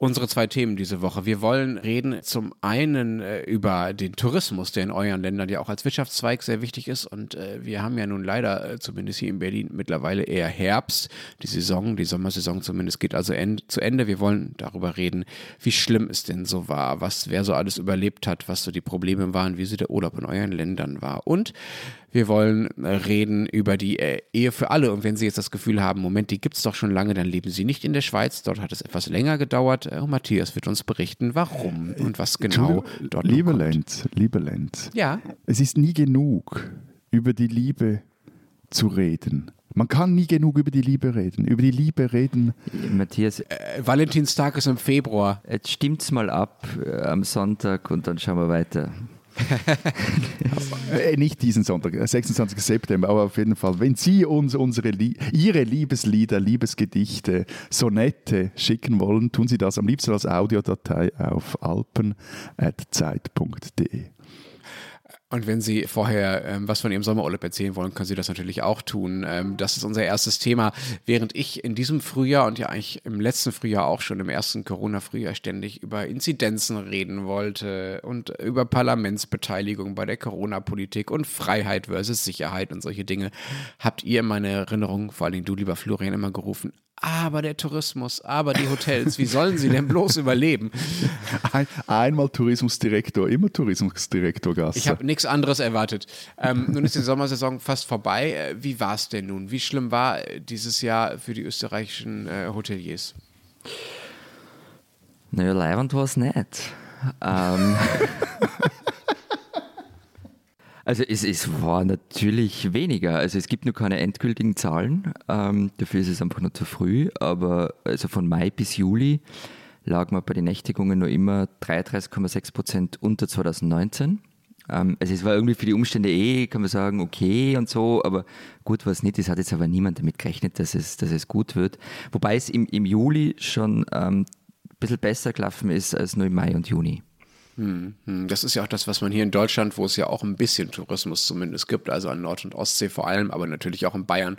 unsere zwei Themen diese Woche. Wir wollen reden zum einen äh, über den Tourismus, der in euren Ländern ja auch als Wirtschaftszweig sehr wichtig ist. Und äh, wir haben ja nun leider, äh, zumindest hier in Berlin, mittlerweile eher Herbst. Die Saison, die Sommersaison zumindest geht also end, zu Ende. Wir wollen darüber reden, wie schlimm es denn so war, was wer so alles überlebt hat, was so die Probleme waren, wie so der Urlaub in euren Ländern war. Und wir wollen reden über die äh, Ehe für alle. Und wenn Sie jetzt das Gefühl haben, Moment, die gibt es doch schon lange, dann leben Sie nicht in der Schweiz. Dort hat es etwas länger gedauert. Äh, Matthias wird uns berichten, warum und was genau dort Liebe Lenz, liebe Lenz. Ja. Es ist nie genug, über die Liebe zu reden. Man kann nie genug über die Liebe reden. Über die Liebe reden. Matthias. Äh, Valentinstag ist im Februar. Jetzt stimmt's mal ab äh, am Sonntag und dann schauen wir weiter. Äh, nicht diesen Sonntag, 26. Äh, September, aber auf jeden Fall, wenn Sie uns unsere, Ihre Liebeslieder, Liebesgedichte, Sonette schicken wollen, tun Sie das am liebsten als Audiodatei auf alpen.zeit.de. Und wenn Sie vorher ähm, was von Ihrem Sommerurlaub erzählen wollen, können Sie das natürlich auch tun. Ähm, das ist unser erstes Thema. Während ich in diesem Frühjahr und ja eigentlich im letzten Frühjahr auch schon im ersten Corona-Frühjahr ständig über Inzidenzen reden wollte und über Parlamentsbeteiligung bei der Corona-Politik und Freiheit versus Sicherheit und solche Dinge, habt ihr in meiner Erinnerung, vor allem du, lieber Florian, immer gerufen, aber der Tourismus, aber die Hotels, wie sollen sie denn bloß überleben? Ein, einmal Tourismusdirektor, immer Tourismusdirektor Gasser. Ich habe nichts anderes erwartet. Ähm, nun ist die Sommersaison fast vorbei. Äh, wie war es denn nun? Wie schlimm war dieses Jahr für die österreichischen äh, Hoteliers? Naja, leibend war es nicht. Ähm. Also es, es war natürlich weniger. Also es gibt nur keine endgültigen Zahlen. Ähm, dafür ist es einfach nur zu früh. Aber also von Mai bis Juli lag man bei den Nächtigungen nur immer 33,6 Prozent unter 2019. Ähm, also es war irgendwie für die Umstände eh, kann man sagen, okay und so, aber gut war es nicht. Es hat jetzt aber niemand damit gerechnet, dass es, dass es gut wird. Wobei es im, im Juli schon ähm, ein bisschen besser gelaufen ist als nur im Mai und Juni. Hm, hm. Das ist ja auch das, was man hier in Deutschland, wo es ja auch ein bisschen Tourismus zumindest gibt, also an Nord- und Ostsee vor allem, aber natürlich auch in Bayern,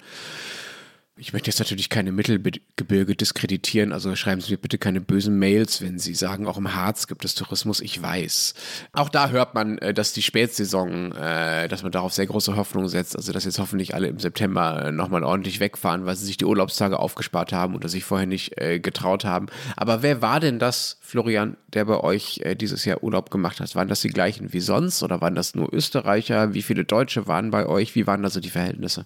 ich möchte jetzt natürlich keine Mittelgebirge diskreditieren, also schreiben Sie mir bitte keine bösen Mails, wenn Sie sagen, auch im Harz gibt es Tourismus, ich weiß. Auch da hört man, äh, dass die Spätsaison, äh, dass man darauf sehr große Hoffnung setzt, also dass jetzt hoffentlich alle im September äh, nochmal ordentlich wegfahren, weil sie sich die Urlaubstage aufgespart haben oder sich vorher nicht getraut haben. Aber wer war denn das, Florian, der bei euch dieses Jahr Urlaub gemacht hat? Waren das die gleichen wie sonst oder waren das nur Österreicher? Wie viele Deutsche waren bei euch? Wie waren da so die Verhältnisse?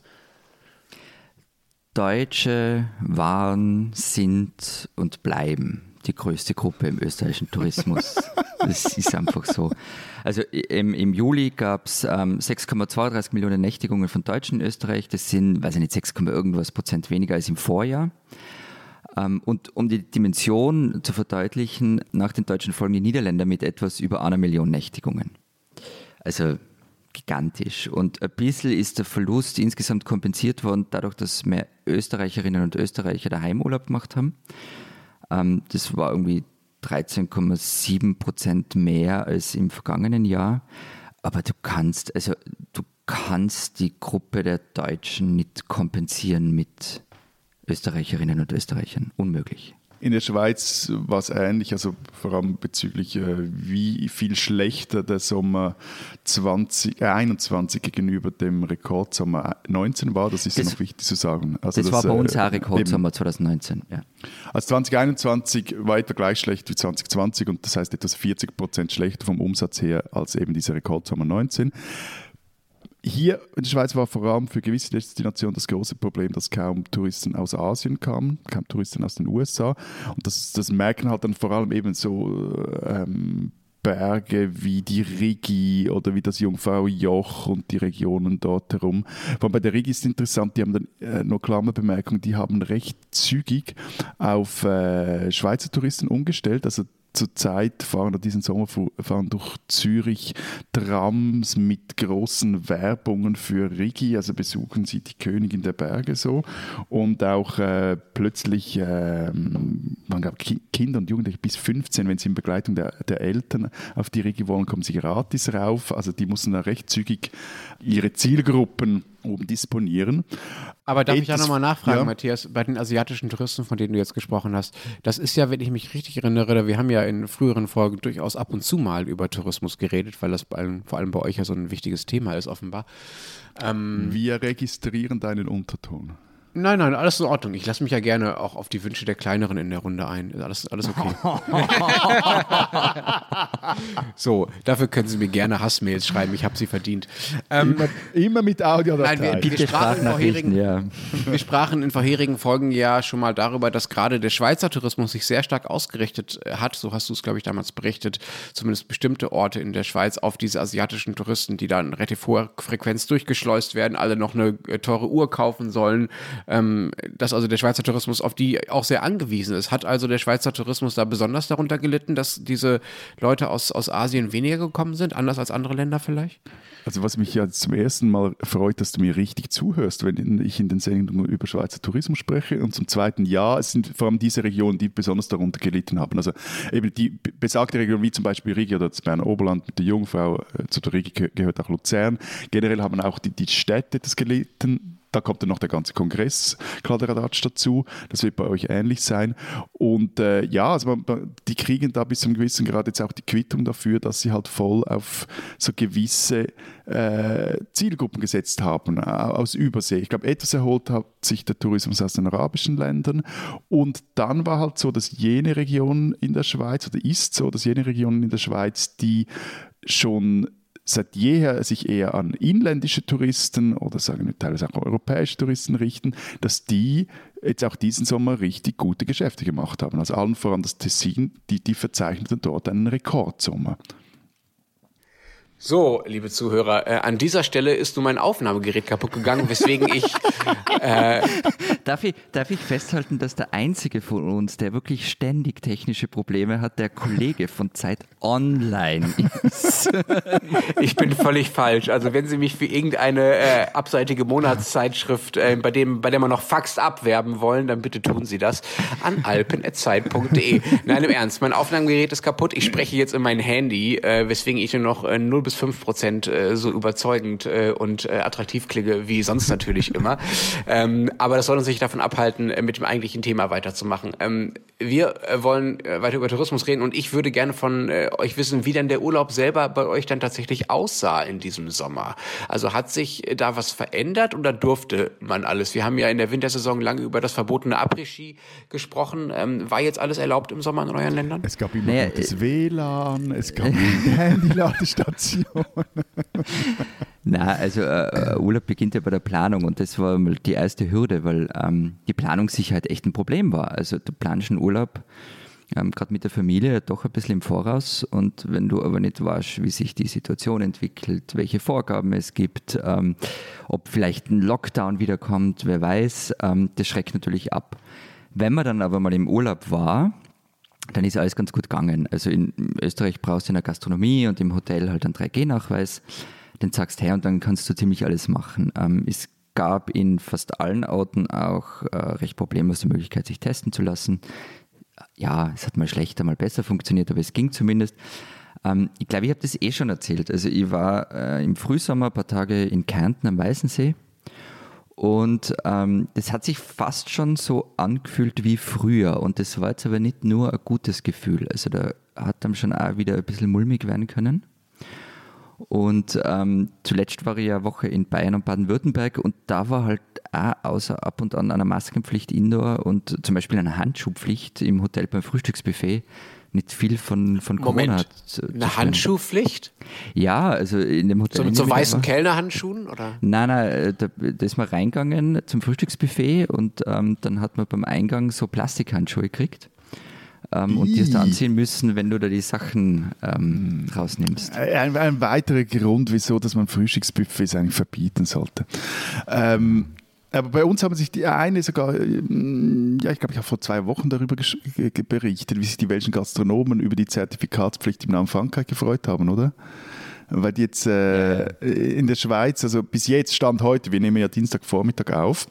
Deutsche waren, sind und bleiben die größte Gruppe im österreichischen Tourismus. das ist einfach so. Also im, im Juli gab es ähm, 6,32 Millionen Nächtigungen von Deutschen in Österreich. Das sind, weiß ich nicht, 6, irgendwas Prozent weniger als im Vorjahr. Ähm, und um die Dimension zu verdeutlichen, nach den Deutschen folgen die Niederländer mit etwas über einer Million Nächtigungen. Also gigantisch. Und ein bisschen ist der Verlust insgesamt kompensiert worden, dadurch, dass mehr Österreicherinnen und Österreicher daheim Urlaub gemacht haben. Ähm, das war irgendwie 13,7 Prozent mehr als im vergangenen Jahr. Aber du kannst, also du kannst die Gruppe der Deutschen nicht kompensieren mit Österreicherinnen und Österreichern. Unmöglich. In der Schweiz war es ähnlich, also vor allem bezüglich, äh, wie viel schlechter der Sommer 2021 äh, gegenüber dem Rekordsommer 19 war. Das ist das, ja noch wichtig zu sagen. Also das, das war bei uns äh, auch Rekordsommer 2019. Ja. Also 2021 weiter gleich schlecht wie 2020 und das heißt etwas 40 Prozent schlechter vom Umsatz her als eben dieser Rekordsommer 19. Hier in der Schweiz war vor allem für gewisse Destinationen das große Problem, dass kaum Touristen aus Asien kamen, kaum Touristen aus den USA. Und das, das merken halt dann vor allem eben so ähm, Berge wie die Rigi oder wie das Jungfraujoch und die Regionen dort herum. Vor allem bei der Rigi ist interessant, die haben dann äh, nur Klammerbemerkung, die haben recht zügig auf äh, Schweizer Touristen umgestellt. Also zurzeit fahren diesen Sommer fahren durch Zürich Trams mit großen Werbungen für Rigi, also besuchen sie die Königin der Berge so und auch äh, plötzlich äh, man gab Kinder und Jugendliche bis 15, wenn sie in Begleitung der, der Eltern auf die Rigi wollen, kommen sie gratis rauf. Also die mussten da recht zügig ihre Zielgruppen oben disponieren. Aber darf ich ja nochmal nachfragen, ja. Matthias, bei den asiatischen Touristen, von denen du jetzt gesprochen hast, das ist ja, wenn ich mich richtig erinnere, wir haben ja in früheren Folgen durchaus ab und zu mal über Tourismus geredet, weil das allem, vor allem bei euch ja so ein wichtiges Thema ist, offenbar. Ähm, wir registrieren deinen Unterton. Nein, nein, alles in Ordnung. Ich lasse mich ja gerne auch auf die Wünsche der Kleineren in der Runde ein. Alles, alles okay. so, dafür können Sie mir gerne Hassmails schreiben. Ich habe sie verdient. Ähm, immer, immer, mit Audio Nein, wir, wir, sprachen ja. wir sprachen in vorherigen Folgen ja schon mal darüber, dass gerade der Schweizer Tourismus sich sehr stark ausgerichtet hat. So hast du es, glaube ich, damals berichtet. Zumindest bestimmte Orte in der Schweiz auf diese asiatischen Touristen, die dann relativ hoher Frequenz durchgeschleust werden, alle noch eine äh, teure Uhr kaufen sollen ähm, dass also der Schweizer Tourismus auf die auch sehr angewiesen ist. Hat also der Schweizer Tourismus da besonders darunter gelitten, dass diese Leute aus, aus Asien weniger gekommen sind, anders als andere Länder vielleicht? Also was mich ja zum ersten Mal freut, dass du mir richtig zuhörst, wenn ich in den Sendungen über Schweizer Tourismus spreche. Und zum zweiten, ja, es sind vor allem diese Regionen, die besonders darunter gelitten haben. Also eben die besagte Region wie zum Beispiel Rigi oder das Berner Oberland mit der Jungfrau, äh, zu der Rigi gehört auch Luzern. Generell haben auch die, die Städte das gelitten da kommt dann noch der ganze Kongress Kladderadatsch dazu. Das wird bei euch ähnlich sein. Und äh, ja, also man, die kriegen da bis zum gewissen Grad jetzt auch die Quittung dafür, dass sie halt voll auf so gewisse äh, Zielgruppen gesetzt haben aus Übersee. Ich glaube, etwas erholt hat sich der Tourismus aus den arabischen Ländern. Und dann war halt so, dass jene Region in der Schweiz, oder ist so, dass jene Regionen in der Schweiz, die schon seit jeher sich eher an inländische Touristen oder sagen wir teilweise auch europäische Touristen richten, dass die jetzt auch diesen Sommer richtig gute Geschäfte gemacht haben. Also allen voran das Tessin, die, die verzeichneten dort einen Rekordsommer. So, liebe Zuhörer, äh, an dieser Stelle ist nun mein Aufnahmegerät kaputt gegangen, weswegen ich. Äh, darf ich. Darf ich festhalten, dass der einzige von uns, der wirklich ständig technische Probleme hat, der Kollege von Zeit Online ist? ich bin völlig falsch. Also, wenn Sie mich für irgendeine äh, abseitige Monatszeitschrift, äh, bei, dem, bei der man noch Fax abwerben wollen, dann bitte tun Sie das an alpen.zeit.de. Nein, im Ernst, mein Aufnahmegerät ist kaputt. Ich spreche jetzt in mein Handy, äh, weswegen ich nur noch äh, 0 bis 5 Prozent äh, so überzeugend äh, und äh, attraktiv klinge wie sonst natürlich immer. Ähm, aber das soll uns nicht davon abhalten, äh, mit dem eigentlichen Thema weiterzumachen. Ähm, wir äh, wollen äh, weiter über Tourismus reden und ich würde gerne von äh, euch wissen, wie denn der Urlaub selber bei euch dann tatsächlich aussah in diesem Sommer. Also hat sich da was verändert oder durfte man alles? Wir haben ja in der Wintersaison lange über das verbotene Après-Ski gesprochen. Ähm, war jetzt alles erlaubt im Sommer in euren Ländern? Es gab immer naja, das WLAN, es gab Handyladestation. Na, also äh, äh, Urlaub beginnt ja bei der Planung und das war mal die erste Hürde, weil ähm, die Planungssicherheit echt ein Problem war. Also du planst einen Urlaub ähm, gerade mit der Familie doch ein bisschen im Voraus und wenn du aber nicht weißt, wie sich die Situation entwickelt, welche Vorgaben es gibt, ähm, ob vielleicht ein Lockdown wiederkommt, wer weiß, ähm, das schreckt natürlich ab. Wenn man dann aber mal im Urlaub war, dann ist alles ganz gut gegangen. Also in Österreich brauchst du in der Gastronomie und im Hotel halt einen 3G-Nachweis. Den sagst her und dann kannst du ziemlich alles machen. Ähm, es gab in fast allen Orten auch äh, recht problemlose Möglichkeit, sich testen zu lassen. Ja, es hat mal schlechter, mal besser funktioniert, aber es ging zumindest. Ähm, ich glaube, ich habe das eh schon erzählt. Also ich war äh, im Frühsommer ein paar Tage in Kärnten am Weißensee und ähm, das hat sich fast schon so angefühlt wie früher. Und das war jetzt aber nicht nur ein gutes Gefühl. Also da hat dann schon auch wieder ein bisschen mulmig werden können. Und ähm, zuletzt war ich ja eine Woche in Bayern und Baden-Württemberg und da war halt auch außer ab und an einer Maskenpflicht indoor und zum Beispiel einer Handschuhpflicht im Hotel beim Frühstücksbuffet nicht viel von, von Moment, Corona zu, Eine Handschuhpflicht? Ja, also in dem Hotel. So mit so weißen Kellnerhandschuhen? Oder? Nein, nein, äh, da, da ist man reingegangen zum Frühstücksbuffet und ähm, dann hat man beim Eingang so Plastikhandschuhe gekriegt. Ähm, und die hast du anziehen müssen, wenn du da die Sachen ähm, rausnimmst. Ein, ein, weiterer Grund, wieso dass man Frühstücksbuffets eigentlich verbieten sollte. Ähm, Aber bei uns haben sich die eine sogar, ähm, ja, ich glaube, ich habe vor zwei Wochen darüber berichtet, wie sich die welschen Gastronomen über die Zertifikatspflicht im Namen Frankreich gefreut haben, oder? Weil die jetzt äh, in der Schweiz, also bis jetzt stand heute, wir nehmen ja Dienstagvormittag auf,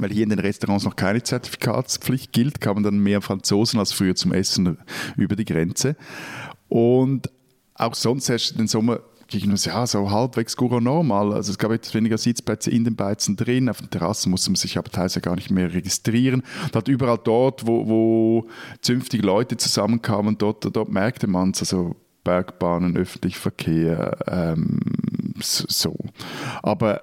weil hier in den Restaurants noch keine Zertifikatspflicht gilt, kamen dann mehr Franzosen als früher zum Essen über die Grenze. Und auch sonst herrscht den Sommer gegen uns, ja, so halbwegs normal. Also es gab etwas weniger Sitzplätze in den Beizen drin. Auf den Terrassen musste man sich aber teilweise gar nicht mehr registrieren. Und halt überall dort, wo, wo zünftige Leute zusammenkamen, dort, dort merkte man es. Also Bergbahnen, öffentlicher Verkehr, ähm, so. Aber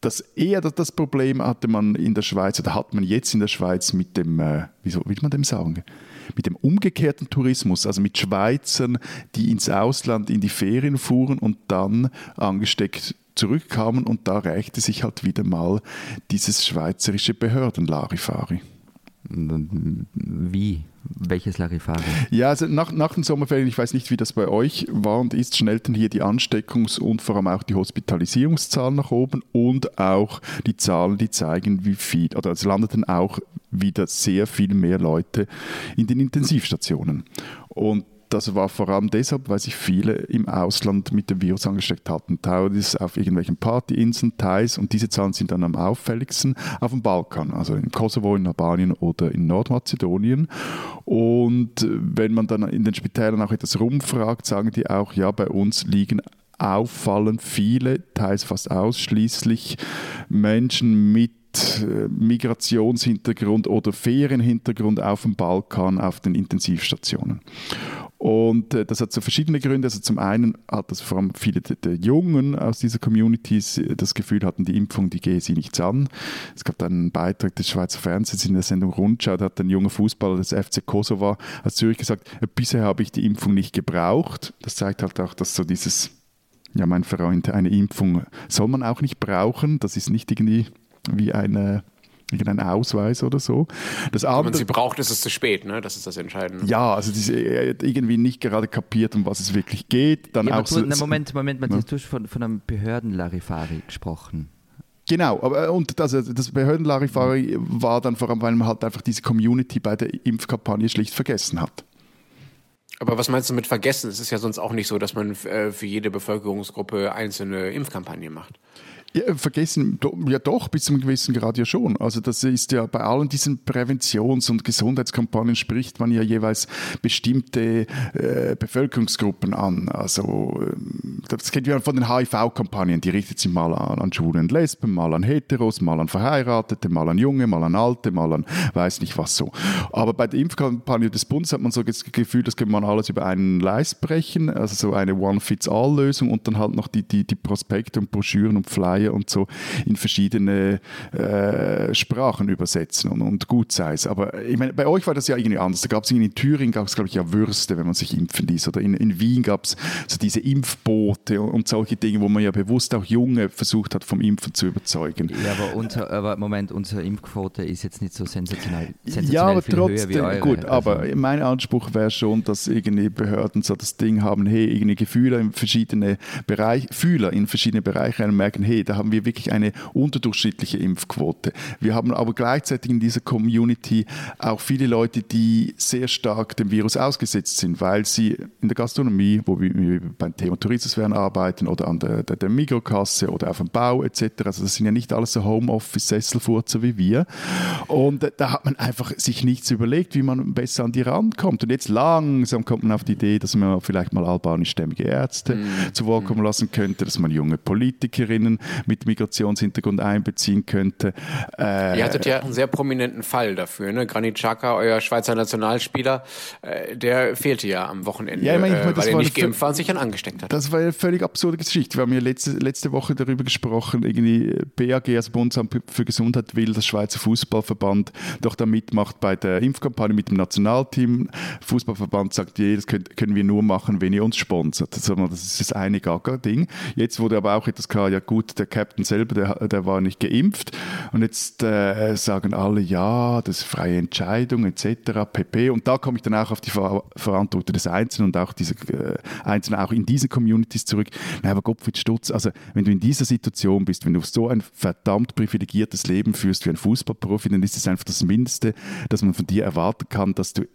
das eher das Problem hatte man in der Schweiz oder hat man jetzt in der Schweiz mit dem, äh, wie soll man dem sagen, mit dem umgekehrten Tourismus, also mit Schweizern, die ins Ausland in die Ferien fuhren und dann angesteckt zurückkamen und da rächte sich halt wieder mal dieses schweizerische Behörden-Larifari. Wie? Welches Larifari? Ja, also nach, nach den Sommerferien, ich weiß nicht, wie das bei euch war und ist, schnellten hier die Ansteckungs- und vor allem auch die Hospitalisierungszahlen nach oben und auch die Zahlen, die zeigen, wie viel, oder es landeten auch wieder sehr viel mehr Leute in den Intensivstationen. Und das war vor allem deshalb, weil sich viele im Ausland mit dem Virus angesteckt hatten. Teils auf irgendwelchen Partyinseln, teils, und diese Zahlen sind dann am auffälligsten auf dem Balkan, also in Kosovo, in Albanien oder in Nordmazedonien. Und wenn man dann in den Spitälern auch etwas rumfragt, sagen die auch, ja, bei uns liegen auffallend viele, teils fast ausschließlich Menschen mit äh, Migrationshintergrund oder Ferienhintergrund auf dem Balkan auf den Intensivstationen. Und äh, das hat so verschiedene Gründe. Also zum einen hat das vor allem viele der, der Jungen aus dieser Communities äh, das Gefühl hatten, die Impfung, die gehe sie nichts an. Es gab einen Beitrag des Schweizer Fernsehens in der Sendung Rundschau, da hat ein junger Fußballer des FC Kosovo aus Zürich gesagt, äh, bisher habe ich die Impfung nicht gebraucht. Das zeigt halt auch, dass so dieses, ja mein Freund, eine Impfung soll man auch nicht brauchen. Das ist nicht irgendwie wie eine irgendein Ausweis oder so. Das Wenn man sie braucht, ist es zu spät, ne? Das ist das Entscheidende. Ja, also die, hat irgendwie nicht gerade kapiert, um was es wirklich geht. Dann ja, auch so, Moment, Moment, Matthias, ja. du hast von, von einem Behörden-Larifari gesprochen. Genau, aber äh, und das, äh, das Behörden-Larifari war dann vor allem, weil man halt einfach diese Community bei der Impfkampagne schlicht vergessen hat. Aber was meinst du mit vergessen? Es ist ja sonst auch nicht so, dass man äh, für jede Bevölkerungsgruppe einzelne Impfkampagnen macht. Ja, vergessen, ja doch, bis zum gewissen Grad ja schon. Also das ist ja bei allen diesen Präventions- und Gesundheitskampagnen spricht man ja jeweils bestimmte äh, Bevölkerungsgruppen an. Also ähm, das kennt man von den HIV-Kampagnen, die richtet sich mal an, an Schwulen und Lesben, mal an Heteros, mal an Verheiratete, mal an Junge, mal an Alte, mal an weiß nicht was so. Aber bei der Impfkampagne des Bundes hat man so das Gefühl, das kann man alles über einen Leist brechen, also so eine One-Fits-All-Lösung und dann halt noch die, die, die Prospekte und Broschüren und Flyer Reihe und so in verschiedene äh, Sprachen übersetzen und, und gut sei es. Aber ich meine, bei euch war das ja irgendwie anders. Da gab es in Thüringen, gab es glaube ich ja Würste, wenn man sich impfen ließ. Oder in, in Wien gab es so diese Impfboote und, und, solche Dinge, wo man ja bewusst auch Junge versucht hat, vom Impfen zu überzeugen. Ja, aber, unser, aber Moment, unsere Impfquote ist jetzt nicht so sensationell. sensationell ja, aber trotzdem, gut, also. aber mein Anspruch wäre schon, dass irgendwie Behörden so das Ding haben, hey, irgendwie Gefühle in verschiedene Bereiche, Fühler in verschiedene Bereiche und merken, hey, da haben wir wirklich eine unterdurchschnittliche Impfquote. Wir haben aber gleichzeitig in dieser Community auch viele Leute, die sehr stark dem Virus ausgesetzt sind, weil sie in der Gastronomie, wo wir beim Thema Tourismus werden arbeiten oder an der, der, der Mikrokasse oder auf dem Bau etc. Also das sind ja nicht alles so Homeoffice-Sesselfurzer wie wir. Und da hat man einfach sich nichts überlegt, wie man besser an die rankommt. Und jetzt langsam kommt man auf die Idee, dass man vielleicht mal albanischstämmige Ärzte mm. zu Wort kommen lassen könnte, dass man junge Politikerinnen mit Migrationshintergrund einbeziehen könnte. Äh, Ihr hattet ja einen sehr prominenten Fall dafür. Ne? Granit Xhaka, euer Schweizer Nationalspieler, äh, der fehlte ja am Wochenende, ja, ich meine, ich meine, äh, weil er nicht geimpft war und sich dann angesteckt hat. Das war eine völlig absurde Geschichte. Wir haben ja letzte, letzte Woche darüber gesprochen, irgendwie BAG, also Bundesamt für Gesundheit, will, dass Schweizer Fußballverband doch da mitmacht bei der Impfkampagne mit dem Nationalteam. Fußballverband sagt, ja, das können, können wir nur machen, wenn ihr uns sponsert. Das ist das eine Gaga-Ding. Jetzt wurde aber auch etwas klar, ja gut, der Captain selber, der, der war nicht geimpft. Und jetzt äh, sagen alle, ja, das ist freie Entscheidung etc. pp. Und da komme ich dann auch auf die Ver Verantwortung des Einzelnen und auch diese äh, Einzelnen auch in diese Communities zurück. Nein, aber Gottfried Stutz, also wenn du in dieser Situation bist, wenn du so ein verdammt privilegiertes Leben führst wie ein Fußballprofi, dann ist es einfach das Mindeste, dass man von dir erwarten kann, dass du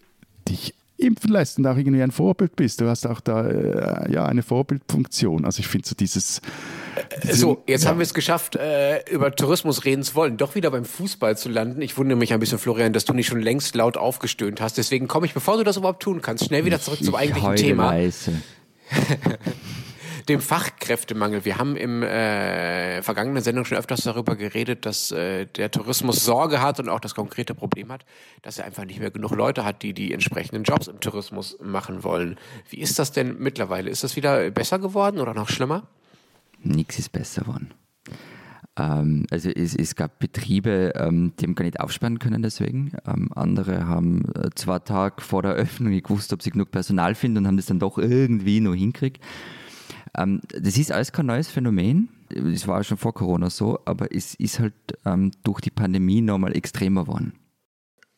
dich impfen lässt und auch irgendwie ein Vorbild bist. Du hast auch da äh, ja eine Vorbildfunktion. Also ich finde so dieses diese, so, jetzt ja. haben wir es geschafft, äh, über Tourismus reden zu wollen, doch wieder beim Fußball zu landen. Ich wundere mich ein bisschen, Florian, dass du nicht schon längst laut aufgestöhnt hast. Deswegen komme ich, bevor du das überhaupt tun kannst, schnell wieder zurück ich, zum eigentlichen Thema. dem Fachkräftemangel. Wir haben im äh, vergangenen Sendung schon öfters darüber geredet, dass äh, der Tourismus Sorge hat und auch das konkrete Problem hat, dass er einfach nicht mehr genug Leute hat, die die entsprechenden Jobs im Tourismus machen wollen. Wie ist das denn mittlerweile? Ist das wieder besser geworden oder noch schlimmer? Nichts ist besser geworden. Ähm, also es, es, gab Betriebe, ähm, die haben gar nicht aufsperren können deswegen. Ähm, andere haben äh, zwei Tage vor der Öffnung nicht gewusst, ob sie genug Personal finden und haben das dann doch irgendwie noch hinkriegt. Ähm, das ist alles kein neues Phänomen. Es war schon vor Corona so, aber es ist halt ähm, durch die Pandemie nochmal extremer geworden.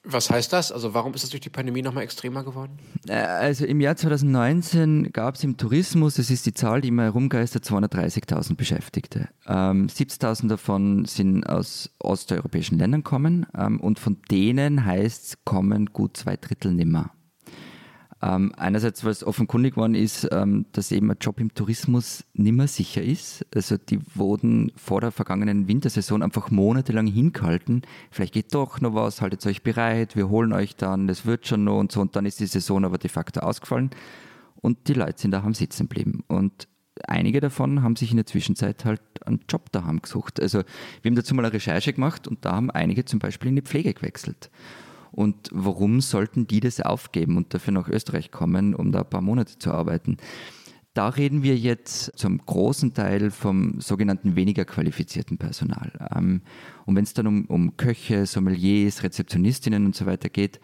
Was heißt das? Also warum ist es durch die Pandemie nochmal extremer geworden? Äh, also im Jahr 2019 gab es im Tourismus, das ist die Zahl, die immer herumgeistert, 230.000 Beschäftigte. Ähm, 70.000 davon sind aus osteuropäischen Ländern kommen ähm, und von denen heißt es, kommen gut zwei Drittel nimmer. Ähm, einerseits, was offenkundig worden ist, ähm, dass eben ein Job im Tourismus nimmer sicher ist. Also die wurden vor der vergangenen Wintersaison einfach monatelang hingehalten. Vielleicht geht doch noch was, haltet euch bereit, wir holen euch dann, das wird schon noch und so. Und dann ist die Saison aber de facto ausgefallen und die Leute sind daheim sitzen geblieben. Und einige davon haben sich in der Zwischenzeit halt einen Job daheim gesucht. Also wir haben dazu mal eine Recherche gemacht und da haben einige zum Beispiel in die Pflege gewechselt. Und warum sollten die das aufgeben und dafür nach Österreich kommen, um da ein paar Monate zu arbeiten? Da reden wir jetzt zum großen Teil vom sogenannten weniger qualifizierten Personal. Ähm, und wenn es dann um, um Köche, Sommeliers, Rezeptionistinnen und so weiter geht,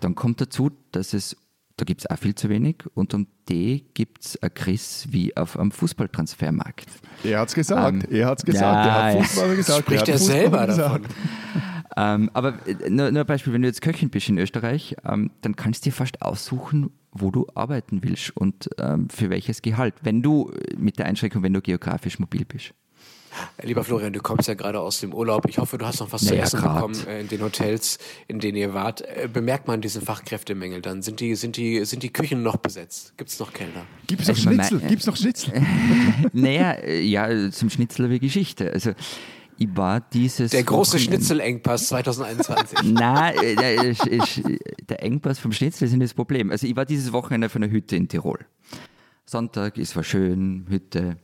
dann kommt dazu, dass es, da gibt es auch viel zu wenig und um die gibt es ein Chris wie auf einem Fußballtransfermarkt. Er hat es gesagt, ähm, er hat es gesagt, ja, er hat Fußballer gesagt. Spricht er, er selber davon. Ähm, aber äh, nur, nur ein Beispiel, wenn du jetzt Köchin bist in Österreich, ähm, dann kannst du dir fast aussuchen, wo du arbeiten willst und ähm, für welches Gehalt, wenn du äh, mit der Einschränkung, wenn du geografisch mobil bist. Lieber Florian, du kommst ja gerade aus dem Urlaub. Ich hoffe, du hast noch was naja, zu essen grad. bekommen äh, in den Hotels, in denen ihr wart. Bemerkt man diesen Fachkräftemängel dann? Sind die, sind die, sind die Küchen noch besetzt? Gibt es noch Kellner? Gibt es noch also Schnitzel? Gibt es noch Schnitzel? naja, ja, zum Schnitzel ich Geschichte. Also ich war dieses. Der große Wochenende Schnitzelengpass 2021. Nein, äh, der, der Engpass vom Schnitzel ist nicht das Problem. Also ich war dieses Wochenende auf einer Hütte in Tirol. Sonntag, es war schön, Hütte.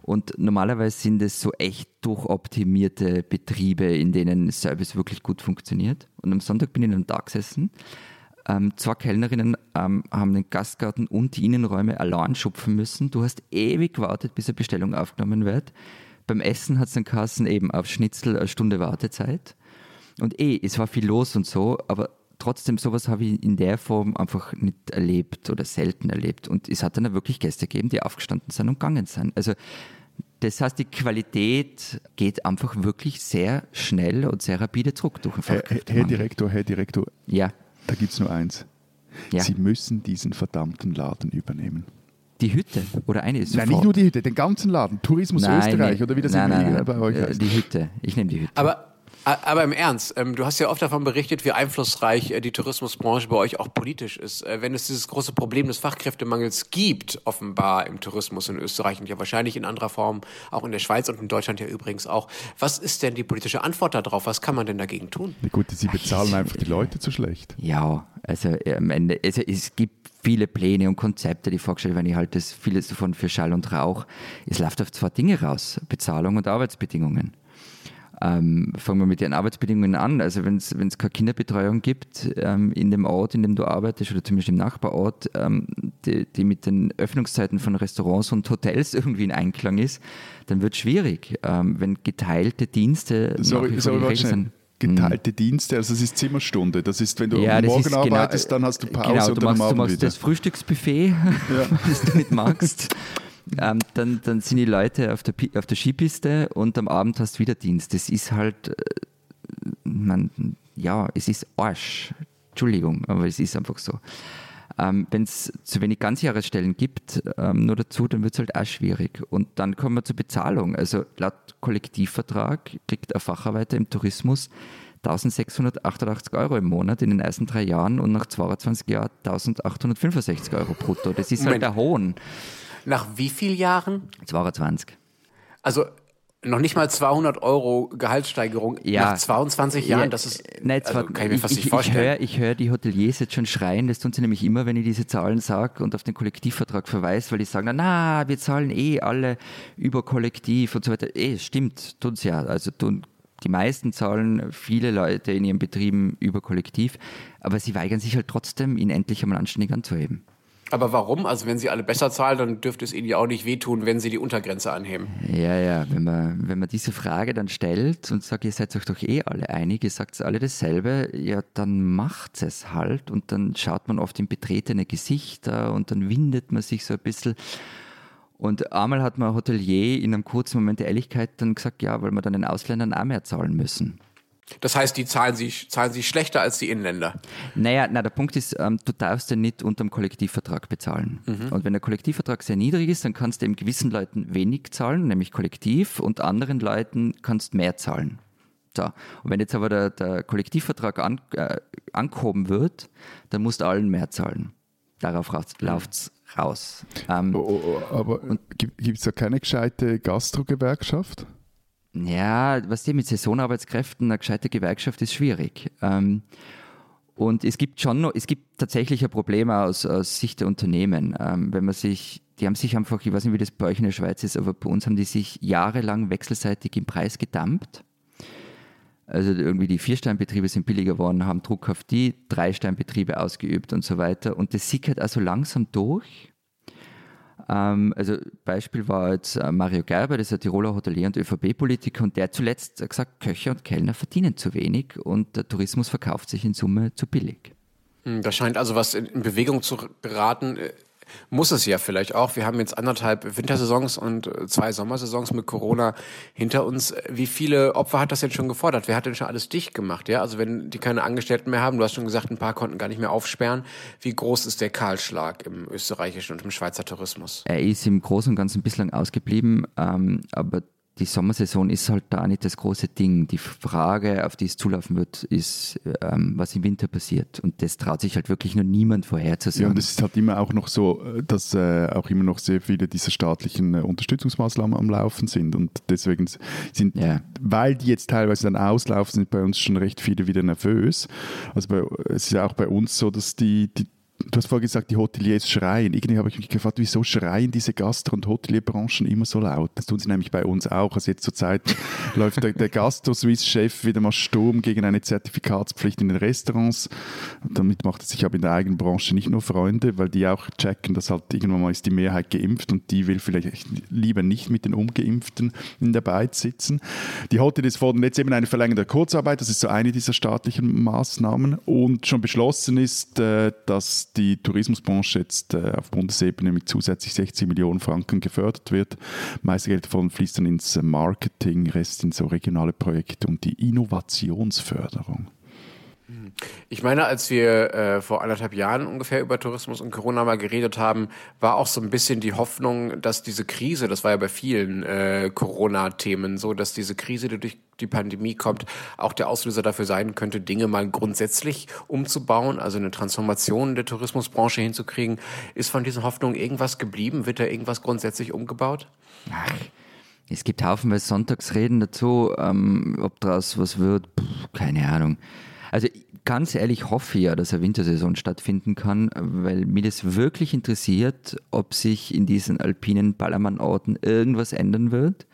Und normalerweise sind es so echt durchoptimierte Betriebe, in denen Service wirklich gut funktioniert. Und am Sonntag bin ich in einem Tag gesessen. Ähm, zwei Kellnerinnen ähm, haben den Gastgarten und die Innenräume allein schupfen müssen. Du hast ewig gewartet, bis eine Bestellung aufgenommen wird. Beim Essen hat es dann Kassen eben auf Schnitzel eine Stunde Wartezeit. Und eh, es war viel los und so, aber trotzdem, sowas habe ich in der Form einfach nicht erlebt oder selten erlebt. Und es hat dann auch wirklich Gäste gegeben, die aufgestanden sind und gegangen sind. Also das heißt, die Qualität geht einfach wirklich sehr schnell und sehr rapide zurück durch den Herr, Herr Direktor, Herr Direktor, ja. da gibt es nur eins. Ja. Sie müssen diesen verdammten Laden übernehmen. Die Hütte oder eine ist Nein, nicht nur die Hütte, den ganzen Laden. Tourismus nein, Österreich oder wie das nein, nein, nein, bei euch heißt. Die Hütte. Ich nehme die Hütte. Aber aber im Ernst, ähm, du hast ja oft davon berichtet, wie einflussreich äh, die Tourismusbranche bei euch auch politisch ist. Äh, wenn es dieses große Problem des Fachkräftemangels gibt, offenbar im Tourismus in Österreich und ja wahrscheinlich in anderer Form auch in der Schweiz und in Deutschland ja übrigens auch, was ist denn die politische Antwort darauf? Was kann man denn dagegen tun? Na gut, sie bezahlen einfach die Leute zu schlecht. Ja, also am Ende, also es gibt viele Pläne und Konzepte, die vorgestellt werden. Ich halte das vieles davon für Schall und Rauch. Es läuft auf zwei Dinge raus: Bezahlung und Arbeitsbedingungen. Ähm, fangen wir mit den Arbeitsbedingungen an. Also wenn es keine Kinderbetreuung gibt ähm, in dem Ort, in dem du arbeitest oder zumindest im Nachbarort, ähm, die, die, mit den Öffnungszeiten von Restaurants und Hotels irgendwie in Einklang ist, dann wird es schwierig. Ähm, wenn geteilte Dienste sorry, sorry, sind geteilte mhm. Dienste, also es ist Zimmerstunde. Das ist, wenn du ja, morgen genau- arbeitest, genau, dann hast du Pause genau, du machst, du machst das Frühstücksbuffet, ja. das du nicht magst. Ähm, dann, dann sind die Leute auf der, auf der Skipiste und am Abend hast du wieder Dienst. Das ist halt, äh, man, ja, es ist Arsch. Entschuldigung, aber es ist einfach so. Ähm, Wenn es zu wenig Ganzjahresstellen gibt, ähm, nur dazu, dann wird es halt auch schwierig. Und dann kommen wir zur Bezahlung. Also laut Kollektivvertrag kriegt ein Facharbeiter im Tourismus 1688 Euro im Monat in den ersten drei Jahren und nach 22 Jahren 1865 Euro brutto. Das ist halt der Hohn. Nach wie vielen Jahren? 22. Also noch nicht mal 200 Euro Gehaltssteigerung Ja. nach 22 Jahren, das ist, Nein, also, zwar- kann ich mir fast ich, nicht vorstellen. Ich höre hör die Hoteliers jetzt schon schreien, das tun sie nämlich immer, wenn ich diese Zahlen sage und auf den Kollektivvertrag verweise, weil die sagen, na, na, wir zahlen eh alle über Kollektiv und so weiter. Eh, stimmt, tun sie ja. Also tun, die meisten zahlen viele Leute in ihren Betrieben über Kollektiv, aber sie weigern sich halt trotzdem, ihn endlich einmal anständig anzuheben. Aber warum? Also wenn sie alle besser zahlen, dann dürfte es ihnen ja auch nicht wehtun, wenn sie die Untergrenze anheben. Ja, ja, wenn man, wenn man diese Frage dann stellt und sagt, ihr seid euch doch eh alle einig, ihr sagt alle dasselbe, ja, dann macht es halt und dann schaut man oft in betretene Gesichter und dann windet man sich so ein bisschen. Und einmal hat man ein Hotelier in einem kurzen Moment der Ehrlichkeit dann gesagt, ja, weil wir dann den Ausländern auch mehr zahlen müssen. Das heißt, die zahlen sie, zahlen sie schlechter als die Inländer. Naja, na, der Punkt ist, ähm, du darfst den nicht unter dem Kollektivvertrag bezahlen. Und wenn der Kollektivvertrag sehr niedrig ist, dann kannst du eben gewissen Leuten wenig zahlen, nämlich kollektiv, und anderen Leuten kannst mehr zahlen. So. Und wenn jetzt aber der, der Kollektivvertrag an, äh, angehoben wird, dann musst du allen mehr zahlen. Darauf läuft es raus. Ähm, Oh, oh, oh, aber gibt es da keine gescheite Gastro-Gewerkschaft? Ja, was die mit Saisonarbeitskräften, eine gescheite Gewerkschaft ist schwierig. Ähm, und es gibt schon noch, es gibt tatsächlich ein Problem aus, aus Sicht der Unternehmen. Ähm, wenn man sich, die haben sich einfach, ich weiß nicht, wie das bei euch in der Schweiz ist, aber bei uns haben die sich jahrelang wechselseitig im Preis gedammt. Also irgendwie die Viersteinbetriebe sind billiger geworden, haben Druck auf die, Dreisteinbetriebe ausgeübt und so weiter. Und das sickert also langsam durch. Ähm, also Beispiel war jetzt äh, Mario Gerber, das ist ein Tiroler Hotelier und ÖVP-Politiker und der hat zuletzt gesagt, Köche und Kellner verdienen zu wenig und der Tourismus verkauft sich in Summe zu billig. Hm, Da scheint also was in in Bewegung zu geraten. Muss es ja vielleicht auch. Wir haben jetzt anderthalb Wintersaisons und äh, zwei Sommersaisons mit Corona hinter uns. Wie viele Opfer hat das denn schon gefordert? Wer hat denn schon alles dicht gemacht? Ja, also wenn die keine Angestellten mehr haben, du hast schon gesagt, ein paar konnten gar nicht mehr aufsperren. Wie groß ist der Kahlschlag im österreichischen und im Schweizer Tourismus? Er ist im Großen und Ganzen bislang ausgeblieben, ähm, aber die Sommersaison ist halt da nicht das große Ding. Die Frage, auf die es zulaufen wird, ist, ähm, was im Winter passiert. Und das traut sich halt wirklich nur niemand Ja, vorherzusagen. und es ist halt immer auch noch so, dass äh, auch immer noch sehr viele dieser staatlichen äh, Unterstützungsmaßnahmen am Laufen sind. Und deswegen sind, Ja. weil die jetzt teilweise dann auslaufen, sind bei uns schon recht viele wieder nervös. Also bei, es ist ja auch bei uns so, dass die, die Du hast vorhin gesagt, die Hoteliers schreien. Irgendwie habe ich mich gefragt, wieso schreien diese Gastro- und Hotelierbranchen immer so laut? Das tun sie nämlich bei uns auch. Also jetzt zur Zeit läuft der, der Gastro-Swiss-Chef wieder mal Sturm gegen eine Zertifikatspflicht in den Restaurants. Und damit macht er sich aber in der eigenen Branche nicht nur Freunde, weil die auch checken, dass halt irgendwann mal ist die Mehrheit geimpft und die will vielleicht lieber nicht mit den Ungeimpften in der Beiz sitzen. Die Hoteliers fordern jetzt eben eine Verlängerung der Kurzarbeit. Das ist so eine dieser staatlichen Maßnahmen. Und schon beschlossen ist, äh, die Tourismusbranche jetzt äh, auf Bundesebene mit zusätzlich 60 Millionen Franken gefördert wird. Meiste Geld davon fließt dann ins Marketing, Rest in so regionale Projekte und die Innovationsförderung. Ich meine, als wir äh, vor anderthalb Jahren ungefähr über Tourismus und Corona mal geredet haben, war auch so ein bisschen die Hoffnung, dass diese Krise, das war ja bei vielen äh, Corona-Themen so, dass diese Krise, die durch die Pandemie kommt, auch der Auslöser dafür sein könnte, Dinge mal grundsätzlich umzubauen, also eine Transformation der Tourismusbranche hinzukriegen. Ist von diesen Hoffnungen irgendwas geblieben? Wird da irgendwas grundsätzlich umgebaut? Ach, es gibt haufenweise Sonntagsreden dazu, ähm, ob daraus was wird, Puh, keine Ahnung. Also ganz ehrlich hoffe ich ja, dass eine Wintersaison stattfinden kann, weil mir das wirklich interessiert, ob sich in diesen alpinen Ballermann-Orten irgendwas ändern wird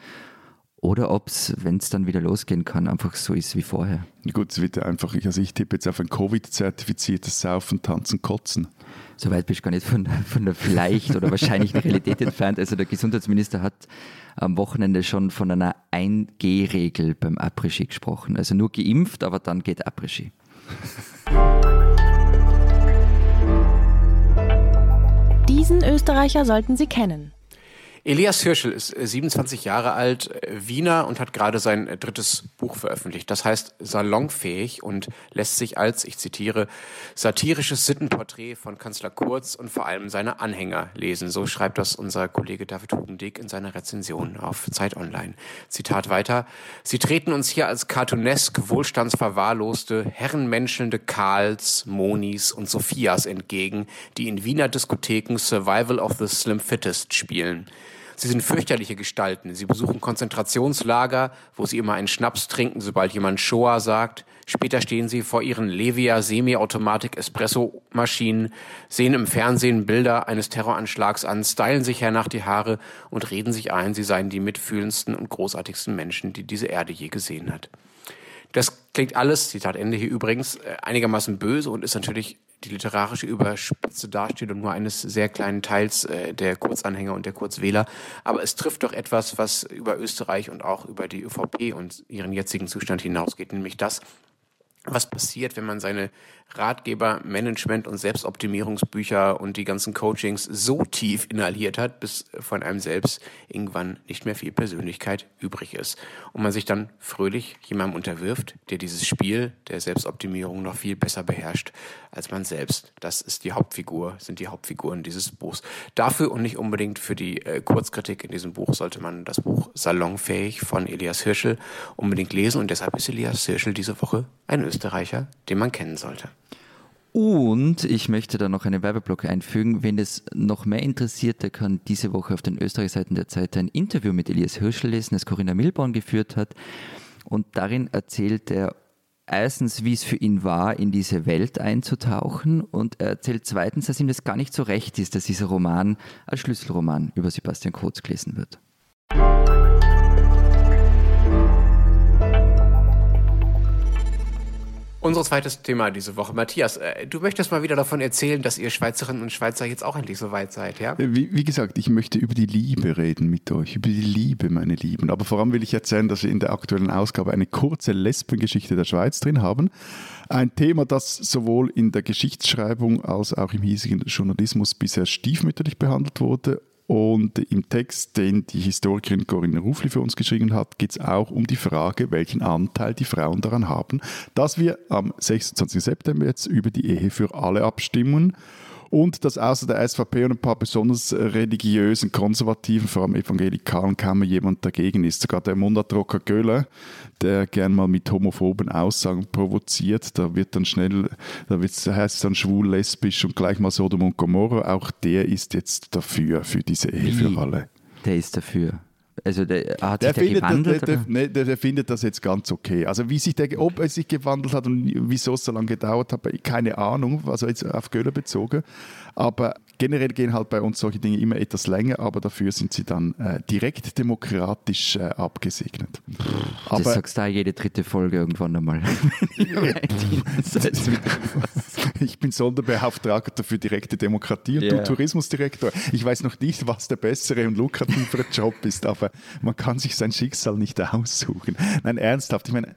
oder ob es, wenn es dann wieder losgehen kann, einfach so ist wie vorher. Gut, es wird einfach, also ich tippe jetzt auf ein Covid-zertifiziertes Saufen, Tanzen, Kotzen. Soweit bist du gar nicht von, von der vielleicht oder wahrscheinlichen Realität entfernt. Also der Gesundheitsminister hat am Wochenende schon von einer 1G-Regel beim Après-Ski gesprochen. Also nur geimpft, aber dann geht Après-Ski. Diesen Österreicher sollten Sie kennen. Elias Hirschel ist 27 äh, Jahre alt, äh, Wiener und hat gerade sein äh, drittes Buch veröffentlicht. Das heißt salonfähig und lässt sich als, ich zitiere, satirisches Sittenporträt von Kanzler Kurz und vor allem seine Anhänger lesen. So schreibt das unser Kollege David Hugendick in seiner Rezension auf Zeit Online. Zitat weiter. Sie treten uns hier als cartoonesk wohlstandsverwahrloste, herrenmenschelnde Karls, Monis und Sophias entgegen, die in Wiener Diskotheken Survival of the Slim Fittest spielen. Sie sind fürchterliche Gestalten. Sie besuchen Konzentrationslager, wo sie immer einen Schnaps trinken, sobald jemand Shoah sagt. Später stehen sie vor ihren Levia Semi-Automatik Espresso Maschinen, sehen im Fernsehen Bilder eines Terroranschlags an, stylen sich hernach die Haare und reden sich ein, sie seien die mitfühlendsten und großartigsten Menschen, die diese Erde je gesehen hat. Das klingt alles, Zitat Ende hier übrigens, äh, einigermaßen böse und ist natürlich die literarische überspitzte Darstellung nur eines sehr kleinen Teils äh, der Kurzanhänger und der Kurzwähler. Aber es trifft doch etwas, was über Österreich und auch über die ÖVP und ihren jetzigen Zustand hinausgeht, nämlich das, was passiert, wenn man seine Ratgeber, Management und Selbstoptimierungsbücher und die ganzen Coachings so tief inhaliert hat, bis von einem selbst irgendwann nicht mehr viel Persönlichkeit übrig ist. Und man sich dann fröhlich jemandem unterwirft, der dieses Spiel der Selbstoptimierung noch viel besser beherrscht als man selbst. Das ist die Hauptfigur, sind die Hauptfiguren dieses Buchs. Dafür und nicht unbedingt für die äh, Kurzkritik in diesem Buch sollte man das Buch Salonfähig von Elias Hirschel unbedingt lesen und deshalb ist Elias Hirschel diese Woche ein Österreicher, den man kennen sollte. Und ich möchte da noch einen Werbeblock einfügen. Wenn es noch mehr interessiert, der kann diese Woche auf den Österreichseiten der Zeit ein Interview mit Elias Hirschel lesen, das Corinna Milborn geführt hat. Und darin erzählt er erstens, wie es für ihn war, in diese Welt einzutauchen. Und er erzählt zweitens, dass ihm das gar nicht so recht ist, dass dieser Roman als Schlüsselroman über Sebastian Kurz gelesen wird. Unser zweites Thema diese Woche. Matthias, äh, du möchtest mal wieder davon erzählen, dass ihr Schweizerinnen und Schweizer jetzt auch endlich so weit seid, ja? Wie, wie, gesagt, ich möchte über die Liebe reden mit euch, über die Liebe, meine Lieben. Aber vor allem will ich erzählen, dass wir in der aktuellen Ausgabe eine kurze Lesbengeschichte der Schweiz drin haben. Ein Thema, das sowohl in der Geschichtsschreibung als auch im hiesigen Journalismus bisher stiefmütterlich behandelt wurde und im Text, den die Historikerin Corinne Rufli für uns geschrieben hat, geht es auch um die Frage, welchen Anteil die Frauen daran haben, dass wir am 26. September jetzt über die Ehe für alle abstimmen und dass außer der SVP und ein paar besonders religiösen, konservativen, vor allem evangelikalen Kammern jemand dagegen ist. Sogar der Mundartrocker Göller, der gern mal mit homophoben Aussagen provoziert, da wird dann schnell, da heißt es dann schwul, lesbisch und gleich mal Sodom und Gomorra, auch der ist jetzt dafür, für diese Ehe für alle. Der ist dafür. Also der, hat der sich der gewandelt? Der, der, der, der, findet das jetzt ganz okay. Also wie sich der, ob er sich gewandelt hat und wieso es so lange gedauert hat, keine Ahnung, also jetzt auf Göller bezogen. Aber generell gehen halt bei uns solche Dinge immer etwas länger, aber dafür sind sie dann äh, direkt demokratisch äh, abgesegnet. Pff, aber, das sagst du jede dritte Folge irgendwann einmal. ich bin Sonderbeauftragter für direkte Demokratie und yeah. du Tourismusdirektor. Ich weiß noch nicht, was der bessere und lukrativere Job ist, aber man kann sich sein Schicksal nicht aussuchen. Nein, ernsthaft. Ich meine,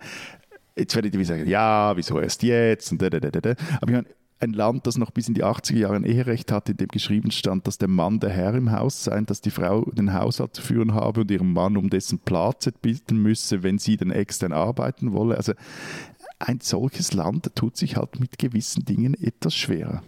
jetzt werdet ihr sagen, ja, wieso erst jetzt? Und da, da, da, da. Aber ich meine, ein Land, das noch bis in die 80er Jahre ein Eherecht hatte, in dem geschrieben stand, dass der Mann der Herr im Haus sei, dass die Frau den Haushalt zu führen habe und ihrem Mann um dessen Platz bitten müsse, wenn sie dann extern arbeiten wolle. Also ein solches Land tut sich halt mit gewissen Dingen etwas schwerer.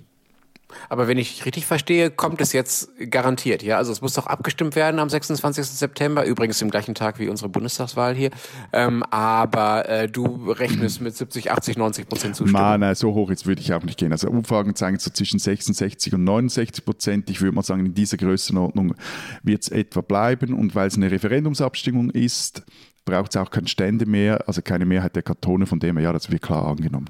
Aber wenn ich richtig verstehe, kommt es jetzt garantiert, ja? Also es muss doch abgestimmt werden am 26. September, übrigens im gleichen Tag wie unsere Bundestagswahl hier. Ähm, aber äh, du rechnest mit 70, 80, 90 Prozent Zustimmung. Nein, nein, so hoch jetzt würde ich auch nicht gehen. Also Umfragen zeigen so zwischen 66 und 69 Prozent. Ich würde mal sagen, in dieser Größenordnung wird es etwa bleiben. Und weil es eine Referendumsabstimmung ist, braucht es auch keine Stände mehr, also keine Mehrheit der Kantone, von dem her, ja, das wird klar angenommen.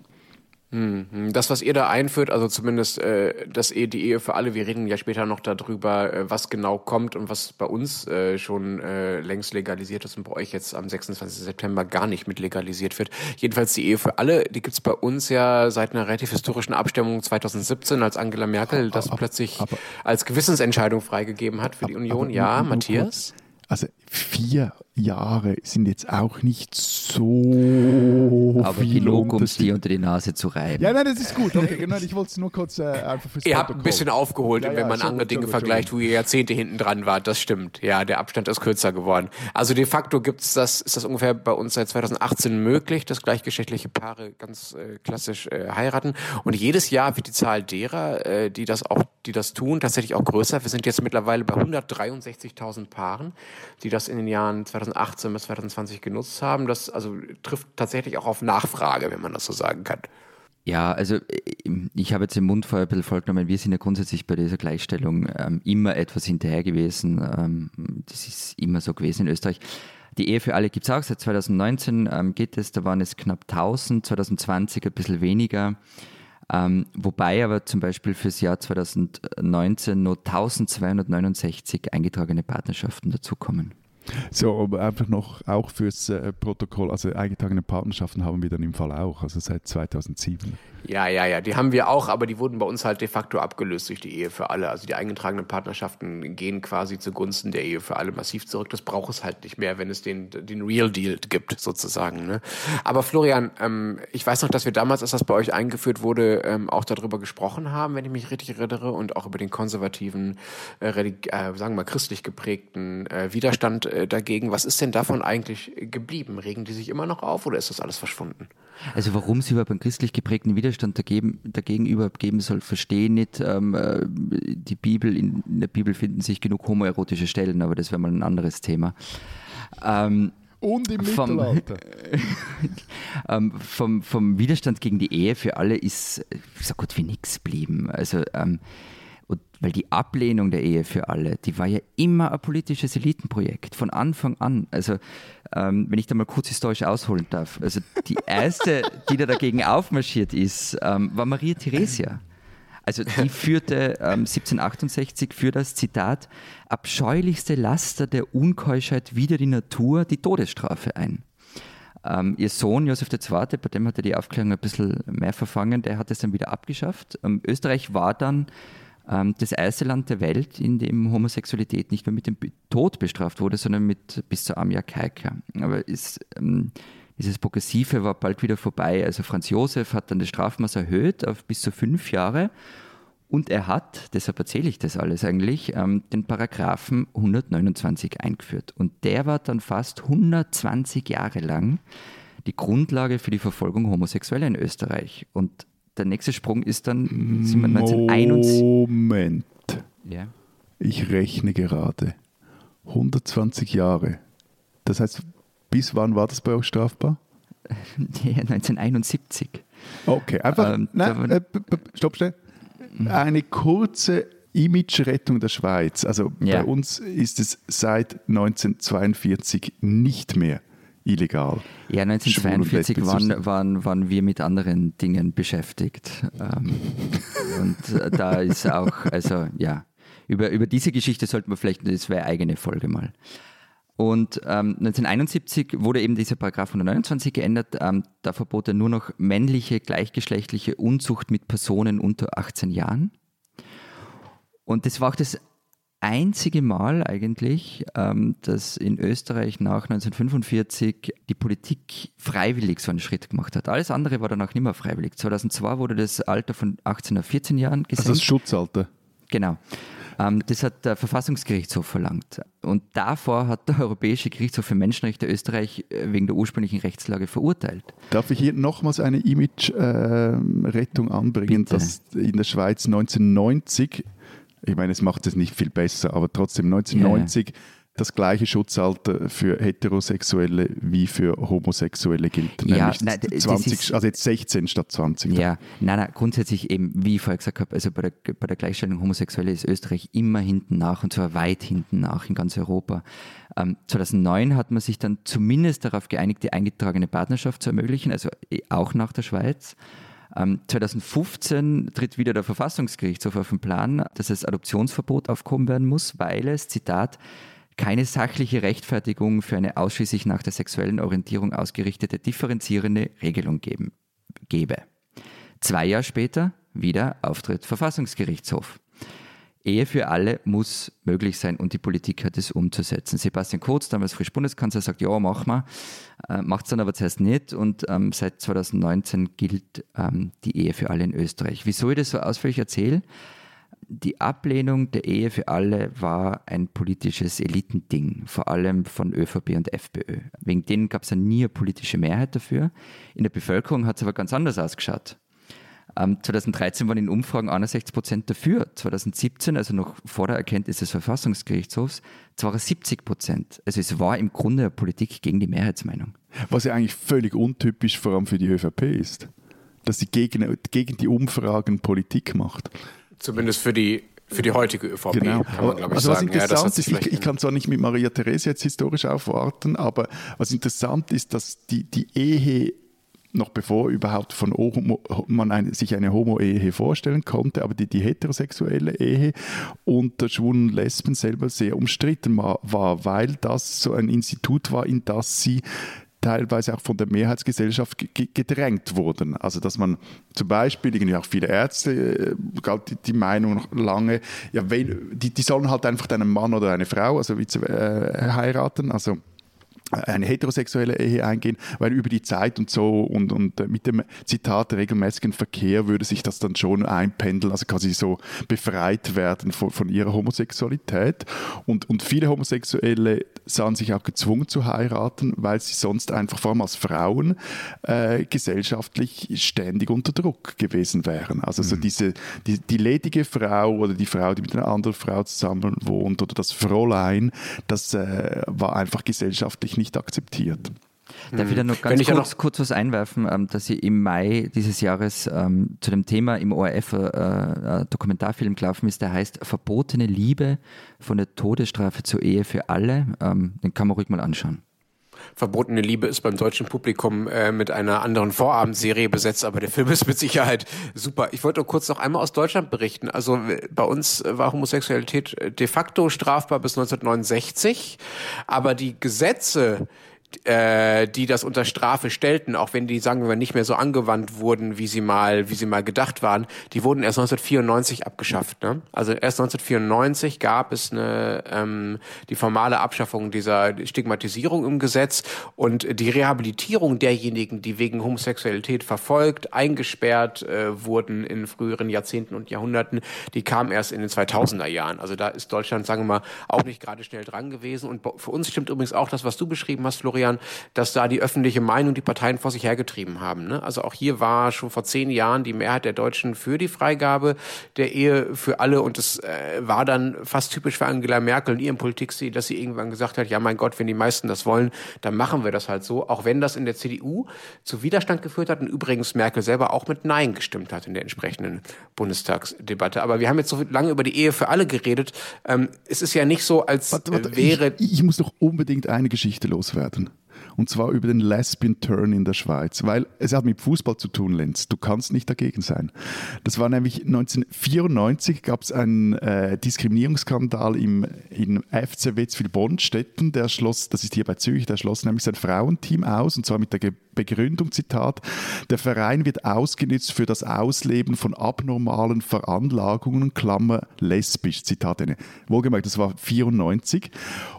Mhm. Das, was ihr da einführt, also zumindest äh, das Ehe, die Ehe für alle, wir reden ja später noch darüber, äh, was genau kommt und was bei uns äh, schon äh, längst legalisiert ist und bei euch jetzt am 26. September gar nicht mit legalisiert wird. Jedenfalls die Ehe für alle, die gibt's bei uns ja seit einer relativ historischen Abstimmung 2017, als Angela Merkel das aber, plötzlich aber, als Gewissensentscheidung freigegeben hat für die Union. ja, Matthias? Also vier Jahre sind jetzt auch nicht so Aber viel genug, um es dir unter die Nase zu reiben. Ja, nein, das ist gut. Okay, genau. Ich wollte es nur kurz äh, einfach fürs Ihr habt ein bisschen aufgeholt, Ja, wenn ja, man andere Dinge vergleicht, wo ihr Jahrzehnte hinten dran wart. Das stimmt. Ja, der Abstand ist kürzer geworden. Also de facto gibt's das, ist das ungefähr bei uns seit 2018 möglich, dass gleichgeschlechtliche Paare ganz äh, klassisch äh, heiraten. Und jedes Jahr wird die Zahl derer, äh, die das auch, die das tun, tatsächlich auch größer. Wir sind jetzt mittlerweile bei 163.000 Paaren, die das in den Jahren 2018 bis 2020 genutzt haben. Das also trifft tatsächlich auch auf Nachfrage, wenn man das so sagen kann. Ja, also äh, ich habe jetzt im Mund vorher ein bisschen vorgenommen, wir sind ja grundsätzlich bei dieser Gleichstellung ähm, immer etwas hinterher gewesen. Ähm, das ist immer so gewesen in Österreich. Die Ehe für alle gibt es auch, seit 2019 ähm, geht es, da waren es knapp 1000, 2020 ein bisschen weniger. Ähm, wobei aber zum Beispiel fürs Jahr 2019 nur 1269 eingetragene Partnerschaften dazukommen. So, aber einfach noch auch fürs äh, Protokoll, also eingetragene Partnerschaften haben wir dann im Fall auch, also seit 2007. Ja, ja, ja, die haben wir auch, aber die wurden bei uns halt de facto abgelöst durch die Ehe für alle. Also die eingetragenen Partnerschaften gehen quasi zugunsten der Ehe für alle massiv zurück. Das braucht es halt nicht mehr, wenn es den, den Real Deal gibt, sozusagen. Ne? Aber Florian, ähm, ich weiß noch, dass wir damals, als das bei euch eingeführt wurde, ähm, auch darüber gesprochen haben, wenn ich mich richtig erinnere, und auch über den konservativen, äh, äh, sagen wir mal, christlich geprägten äh, Widerstand äh, dagegen. Was ist denn davon eigentlich geblieben? Regen die sich immer noch auf oder ist das alles verschwunden? Also warum es überhaupt einen christlich geprägten Widerstand dagegen, dagegen überhaupt geben soll, verstehe ich nicht. Ähm, äh, die Bibel, in, in der Bibel finden sich genug homoerotische Stellen, aber das wäre mal ein anderes Thema. Ähm, Und im Vom- Mittelalter. ähm, vom, vom Widerstand gegen die Ehe für alle ist so gut wie nichts geblieben. Also, ähm, und weil die Ablehnung der Ehe für alle, die war ja immer ein politisches Elitenprojekt, von Anfang an. Also, ähm, wenn ich da mal kurz historisch ausholen darf. Also, die erste, die da dagegen aufmarschiert ist, ähm, war Maria Theresia. Also die führte ähm, 1768 für das Zitat abscheulichste Laster der Unkeuschheit wider die Natur die Todesstrafe ein. Ähm, ihr Sohn Josef II., bei dem hatte die Aufklärung ein bisschen mehr verfangen, der hat es dann wieder abgeschafft. Ähm, Österreich war dann das erste Land der Welt, in dem Homosexualität nicht mehr mit dem Tod bestraft wurde, sondern mit bis zur Amia Kaika. Aber ist, ähm, dieses Progressive war bald wieder vorbei. Also Franz Josef hat dann das Strafmaß erhöht auf bis zu fünf Jahre. Und er hat, deshalb erzähle ich das alles eigentlich, ähm, den Paragraphen 129 eingeführt. Und der war dann fast 120 Jahre lang die Grundlage für die Verfolgung Homosexueller in Österreich. Und der nächste Sprung ist dann sind wir 1971. Moment. Ja. Ich rechne gerade. 120 Jahre. Das heißt, bis wann war das bei euch strafbar? Ja, 1971. Okay, einfach. Ähm, nein, äh, stopp schnell. Eine kurze Image-Rettung der Schweiz. Also Ja. bei uns ist es seit 1942 nicht mehr illegal. Ja, Schwul- und 1942 lesbisch zu waren, waren, waren wir mit anderen Dingen beschäftigt. Ähm, und äh, da ist auch, also ja, über, über diese Geschichte sollten wir vielleicht, das wäre eine eigene Folge mal. Und ähm, 1971 wurde eben dieser Paragraph 129 geändert. Ähm, da verbot er nur noch männliche, gleichgeschlechtliche Unzucht mit Personen unter 18 Jahren. Und das war auch das einzige Mal eigentlich, ähm, dass in Österreich nach 1945 die Politik freiwillig so einen Schritt gemacht hat. Alles andere war danach nicht mehr freiwillig. 2002 wurde das Alter von 18 auf 14 Jahren gesenkt. Also das Schutzalter. Genau. Ähm, das hat der Verfassungsgerichtshof verlangt. Und davor hat der Europäische Gerichtshof für Menschenrechte Österreich äh, wegen der ursprünglichen Rechtslage verurteilt. Darf ich hier nochmals eine Image-Rettung anbringen, Bitte. dass in der Schweiz 1990, ich meine, es macht es nicht viel besser, aber trotzdem 1990 das gleiche Schutzalter für Heterosexuelle wie für Homosexuelle gilt. Ja, Nämlich nein, d- das 20, ist- also jetzt 16 statt 20. Ja, nein, nein, grundsätzlich eben, wie ich vorher gesagt habe, also bei der, bei der Gleichstellung Homosexuelle ist Österreich immer hinten nach und zwar weit hinten nach in ganz Europa. Ähm, 2009 hat man sich dann zumindest darauf geeinigt, die eingetragene Partnerschaft zu ermöglichen, also eh auch nach der Schweiz. Ähm, 2015 tritt wieder der Verfassungsgerichtshof auf den Plan, dass das Adoptionsverbot aufgehoben werden muss, weil es, Zitat, keine sachliche Rechtfertigung für eine ausschließlich nach der sexuellen Orientierung ausgerichtete differenzierende Regelung geben, gebe. Zwei Jahre später wieder Auftritt Verfassungsgerichtshof. Ehe für alle muss möglich sein und die Politik hat es umzusetzen. Sebastian Kurz, damals frisch Bundeskanzler, sagt, ja, mach mal, äh, macht es dann aber zuerst nicht und ähm, seit 2019 gilt ähm, die Ehe für alle in Österreich. Wieso ich das so ausführlich erzähle? Die Ablehnung der Ehe für alle war ein politisches Elitending, vor allem von ÖVP und FPÖ. Wegen denen gab es ja nie eine politische Mehrheit dafür. In der Bevölkerung hat es aber ganz anders ausgeschaut. 2013 ähm, waren in Umfragen 61 Prozent dafür. 2017, also noch vor der Erkenntnis des Verfassungsgerichtshofs, zwar 70 Prozent. Also es war im Grunde eine Politik gegen die Mehrheitsmeinung. Was ja eigentlich völlig untypisch vor allem für die ÖVP ist, dass sie gegen, gegen die Umfragen Politik macht. Zumindest für die für die heutige ÖVP, genau. kann man, glaube ich, also was sagen. Interessant ja, ist, ich, ich, kann zwar nicht mit Maria Therese jetzt historisch aufwarten, aber was interessant ist, dass die, die Ehe noch bevor überhaupt von Homo, man eine, sich eine Homo-Ehe vorstellen konnte, aber die, die heterosexuelle Ehe unter Schwulen Lesben selber sehr umstritten war, weil das so ein Institut war, in das sie teilweise auch von der Mehrheitsgesellschaft gedrängt wurden. Also dass man zum Beispiel, irgendwie auch viele Ärzte, äh, galt die, die Meinung noch lange, ja, die, die sollen halt einfach einen Mann oder eine Frau, also äh, heiraten, also eine heterosexuelle Ehe eingehen, weil über die Zeit und so und, und mit dem Zitat regelmäßigen Verkehr würde sich das dann schon einpendeln, also quasi so befreit werden von, von ihrer Homosexualität. Und, und viele Homosexuelle sahen sich auch gezwungen zu heiraten, weil sie sonst einfach vor allem als Frauen äh, gesellschaftlich ständig unter Druck gewesen wären. Also mhm. so diese, die, die ledige Frau oder die Frau, die mit einer anderen Frau zusammen wohnt oder das Fräulein, das äh, war einfach gesellschaftlich nicht akzeptiert. Darf ich da noch ganz kurz, noch kurz, was einwerfen, ähm, dass ich im Mai dieses Jahres ähm, zu dem Thema im ORF äh, äh, Dokumentarfilm gelaufen ist, der heißt Verbotene Liebe von der Todesstrafe zur Ehe für alle. Ähm, den kann man ruhig mal anschauen. Verbotene Liebe ist beim deutschen Publikum äh, mit einer anderen Vorabendserie besetzt, aber der Film ist mit Sicherheit super. Ich wollte nur kurz noch einmal aus Deutschland berichten. Also bei uns war Homosexualität de facto strafbar bis 1969, aber die Gesetze, äh, die das unter Strafe stellten, auch wenn die, sagen wir, nicht mehr so angewandt wurden, wie sie mal, wie sie mal gedacht waren, die wurden erst 1994 abgeschafft. Ne? Also erst 1994 gab es eine, ähm, die formale Abschaffung dieser Stigmatisierung im Gesetz und die Rehabilitierung derjenigen, die wegen Homosexualität verfolgt, eingesperrt äh, wurden in früheren Jahrzehnten und Jahrhunderten, die kam erst in den 2000er Jahren. Also da ist Deutschland, sagen wir mal, auch nicht gerade schnell dran gewesen. Und für uns stimmt übrigens auch das, was du beschrieben hast, Florian, Florian, dass da die öffentliche Meinung die Parteien vor sich hergetrieben haben. Ne? Also auch hier war schon vor zehn Jahren die Mehrheit der Deutschen für die Freigabe der Ehe für alle und es äh, war dann fast typisch für Angela Merkel in ihrem Politikstil, dass sie irgendwann gesagt hat, ja mein Gott, wenn die meisten das wollen, dann machen wir das halt so, auch wenn das in der CDU zu Widerstand geführt hat und übrigens Merkel selber auch mit Nein gestimmt hat in der entsprechenden Bundestagsdebatte. Aber wir haben jetzt so lange über die Ehe für alle geredet. Ähm, es ist ja nicht so, als warte, warte, wäre... Ich, ich muss doch unbedingt eine Geschichte loswerden und zwar über den Lesbian Turn in der Schweiz, weil es hat mit Fußball zu tun, Lenz. Du kannst nicht dagegen sein. Das war nämlich 1994 gab es einen äh, Diskriminierungsskandal im in FC Wetzwil-Bonstetten, der schloss, das ist hier bei Zürich, der schloss nämlich sein Frauenteam aus und zwar mit der Begründung, Zitat, der Verein wird ausgenutzt für das Ausleben von abnormalen Veranlagungen, Klammer lesbisch, Zitat. Wohlgemerkt, das war 94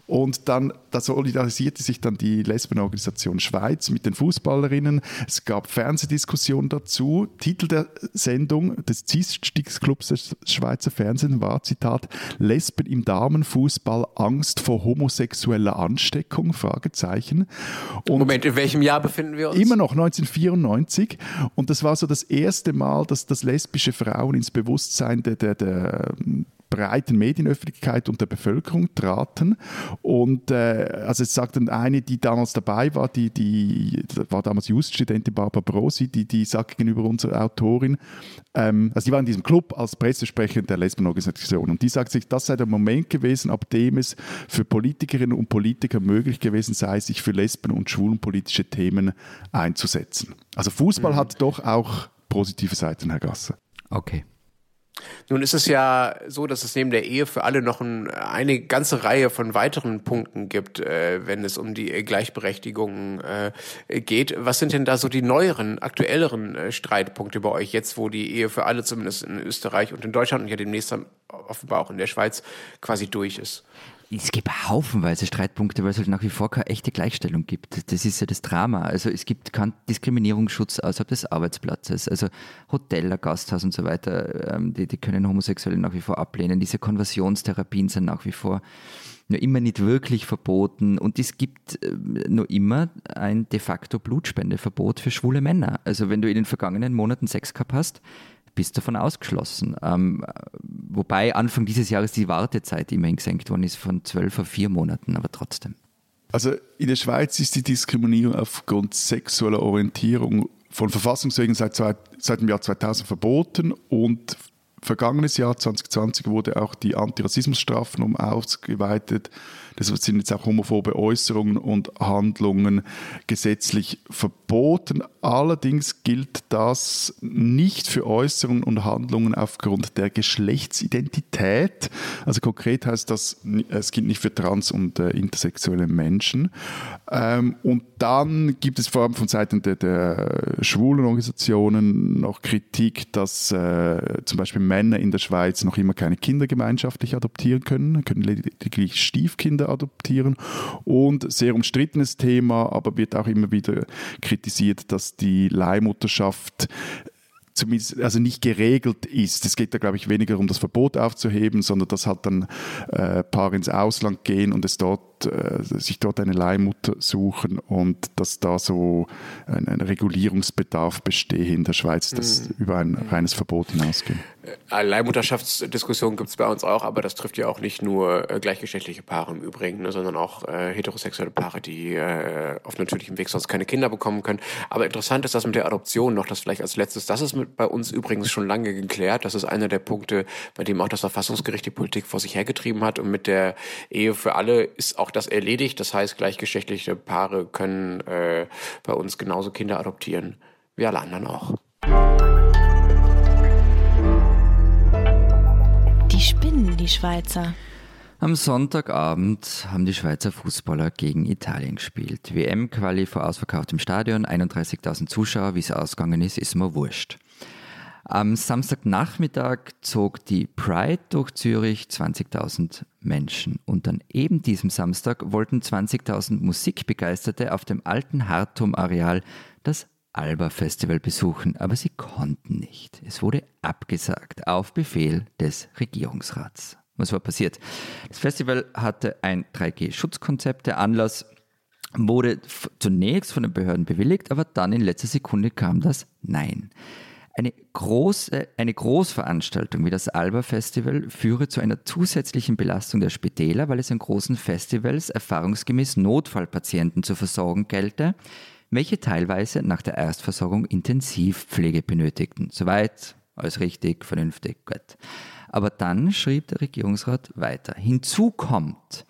und dann, da solidarisierte sich dann die Lesbenorganisation Schweiz mit den Fußballerinnen. Es gab Fernsehdiskussionen dazu. Titel der Sendung des CIS-Clubs des Schweizer Fernsehen war, Zitat, Lesben im Damenfußball, Angst vor homosexueller Ansteckung, Fragezeichen. Und Moment, in welchem Jahr befinden wir uns? Immer noch 1994. Und das war so das erste Mal, dass, dass lesbische Frauen ins Bewusstsein der, der, der breiten Medienöffentlichkeit und der Bevölkerung traten. Und äh, also es sagt dann eine, die damals dabei war, die, die war damals Juststudentin Barbara Brosi, die, die sagt gegenüber unserer Autorin, ähm, also die war in diesem Club als Pressesprecherin der Lesbenorganisation und die sagt sich, das sei der Moment gewesen, ab dem es für Politikerinnen und Politiker möglich gewesen sei, sich für Lesben- und schwulenpolitische Themen einzusetzen. Also Fußball mhm. hat doch auch positive Seiten, Herr Gasser. Okay. Nun ist es ja so, dass es neben der Ehe für alle noch ein, eine ganze Reihe von weiteren Punkten gibt, äh, wenn es um die Gleichberechtigung äh, geht. Was sind denn da so die neueren, aktuelleren äh, Streitpunkte bei euch jetzt, wo die Ehe für alle zumindest in Österreich und in Deutschland und ja demnächst offenbar auch in der Schweiz quasi durch ist? Es gibt haufenweise Streitpunkte, weil es halt nach wie vor keine echte Gleichstellung gibt. Das ist ja das Drama. Also es gibt keinen Diskriminierungsschutz außerhalb des Arbeitsplatzes. Also Hoteller, Gasthaus und so weiter, ähm, die, die können Homosexuelle nach wie vor ablehnen. Diese Konversionstherapien sind nach wie vor nur immer nicht wirklich verboten und es gibt äh, nur immer ein de facto Blutspendeverbot für schwule Männer. Also wenn du in den vergangenen Monaten Sex gehabt hast, bist davon ausgeschlossen. Ähm, wobei Anfang dieses Jahres die Wartezeit immerhin gesenkt worden ist von zwölf auf vier Monaten, aber trotzdem. Also in der Schweiz ist die Diskriminierung aufgrund sexueller Orientierung von Verfassungswegen seit, seit dem Jahr 2000 verboten und vergangenes Jahr 2020 wurde auch die Antirassismusstrafnorm ausgeweitet das sind jetzt auch homophobe Äußerungen und Handlungen gesetzlich verboten. Allerdings gilt das nicht für Äußerungen und Handlungen aufgrund der Geschlechtsidentität. Also konkret heißt das, es gilt nicht für trans- und äh, intersexuelle Menschen. Ähm, und dann gibt es vor allem von Seiten der, der schwulen Organisationen noch Kritik, dass äh, zum Beispiel Männer in der Schweiz noch immer keine Kinder gemeinschaftlich adoptieren können, können lediglich Stiefkinder Kinder adoptieren. Und sehr umstrittenes Thema, aber wird auch immer wieder kritisiert, dass die Leihmutterschaft zumindest also nicht geregelt ist. Es geht da, glaube ich, weniger um das Verbot aufzuheben, sondern dass halt dann äh, Paare ins Ausland gehen und es dort, äh, sich dort eine Leihmutter suchen und dass da so ein, ein Regulierungsbedarf bestehe in der Schweiz, das mhm. über ein reines Verbot hinausgeht. Äh, Leihmutterschaftsdiskussionen gibt es bei uns auch, aber das trifft ja auch nicht nur äh, gleichgeschlechtliche Paare im Übrigen, ne, sondern auch äh, heterosexuelle Paare, die äh, auf natürlichem Weg sonst keine Kinder bekommen können. Aber interessant ist das mit der Adoption noch, das vielleicht als letztes. Das ist mit, bei uns übrigens schon lange geklärt. Das ist einer der Punkte, bei dem auch das Verfassungsgericht die Politik vor sich hergetrieben hat. Und mit der Ehe für alle ist auch das erledigt. Das heißt, gleichgeschlechtliche Paare können äh, bei uns genauso Kinder adoptieren wie alle anderen auch. Die spinnen, die Schweizer. Am Sonntagabend haben die Schweizer Fußballer gegen Italien gespielt. WM-Quali vor ausverkauftem Stadion, 31.000 Zuschauer, wie es ausgegangen ist, ist mir wurscht. Am Samstagnachmittag zog die Pride durch Zürich 20.000 Menschen. Und an eben diesem Samstag wollten 20.000 Musikbegeisterte auf dem alten Hartum-Areal das Alba-Festival besuchen, aber sie konnten nicht. Es wurde abgesagt auf Befehl des Regierungsrats. Was war passiert? Das Festival hatte ein 3G-Schutzkonzept. Der Anlass wurde zunächst von den Behörden bewilligt, aber dann in letzter Sekunde kam das Nein. Eine, große, eine Großveranstaltung wie das Alba Festival führe zu einer zusätzlichen Belastung der Spitäler, weil es an großen Festivals erfahrungsgemäß Notfallpatienten zu versorgen gelte, welche teilweise nach der Erstversorgung Intensivpflege benötigten. Soweit alles richtig, vernünftig, gut. Aber dann schrieb der Regierungsrat weiter. Hinzu kommt,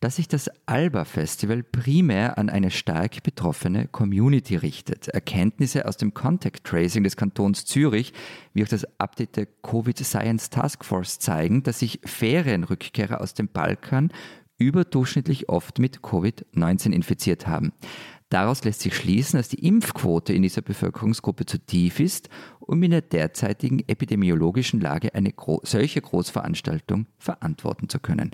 dass sich das Alba-Festival primär an eine stark betroffene Community richtet. Erkenntnisse aus dem Contact Tracing des Kantons Zürich, wie auch das Update der Covid Science Task Force zeigen, dass sich Ferienrückkehrer aus dem Balkan überdurchschnittlich oft mit Covid-19 infiziert haben. Daraus lässt sich schließen, dass die Impfquote in dieser Bevölkerungsgruppe zu tief ist, um in der derzeitigen epidemiologischen Lage eine gro solche Großveranstaltung verantworten zu können.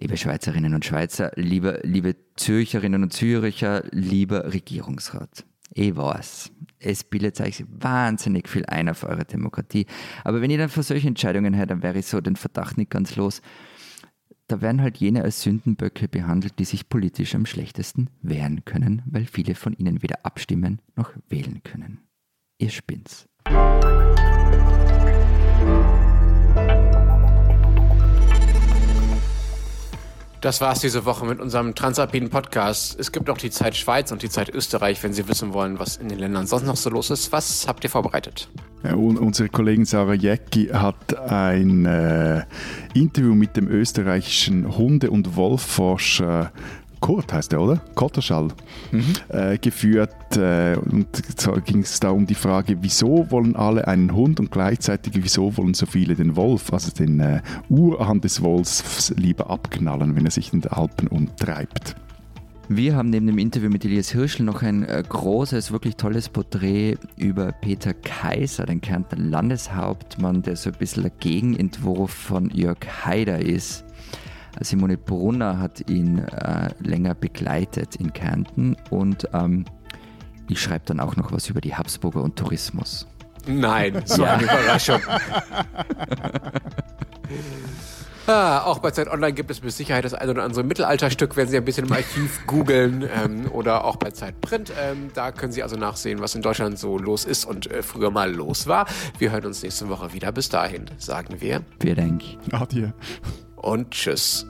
Liebe Schweizerinnen und Schweizer, liebe, liebe Zürcherinnen und Züricher, lieber Regierungsrat. Ich weiß, es bildet sich wahnsinnig viel ein auf eure Demokratie. Aber wenn ihr dann vor solchen Entscheidungen hört, dann wäre ich so den Verdacht nicht ganz los da werden halt jene als Sündenböcke behandelt, die sich politisch am schlechtesten wehren können, weil viele von ihnen weder abstimmen noch wählen können. Ihr spinnt's. Das war's diese Woche mit unserem Transalpinen Podcast. Es gibt auch die Zeit Schweiz und die Zeit Österreich, wenn Sie wissen wollen, was in den Ländern sonst noch so los ist. Was habt ihr vorbereitet? Ja, unsere Kollegin Sarah Jäcki hat ein äh, Interview mit dem österreichischen Hunde- und Wolfforscher Kurt heißt er, oder? Kotterschall, mhm. äh, geführt. Äh, und zwar ging es da um die Frage, wieso wollen alle einen Hund und gleichzeitig wieso wollen so viele den Wolf, also den äh, Urahn des Wolfs, lieber abknallen, wenn er sich in den Alpen umtreibt. Wir haben neben dem Interview mit Elias Hirschl noch ein äh, großes, wirklich tolles Porträt über Peter Kaiser, den Kärntner Landeshauptmann, der so ein bisschen der Gegenentwurf von Jörg Haider ist. Simone Brunner hat ihn äh, länger begleitet in Kärnten und ähm, ich schreibe dann auch noch was über die Habsburger und Tourismus. Nein, so ja. eine Überraschung. Ah, auch bei Zeit Online gibt es mit Sicherheit das ein oder andere Mittelalterstück, wenn Sie ein bisschen im Archiv googeln ähm, oder auch bei Zeit Print. Ähm, da können Sie also nachsehen, was in Deutschland so los ist und äh, früher mal los war. Wir hören uns nächste Woche wieder. Bis dahin sagen wir. Vielen Dank. Adieu. Und tschüss.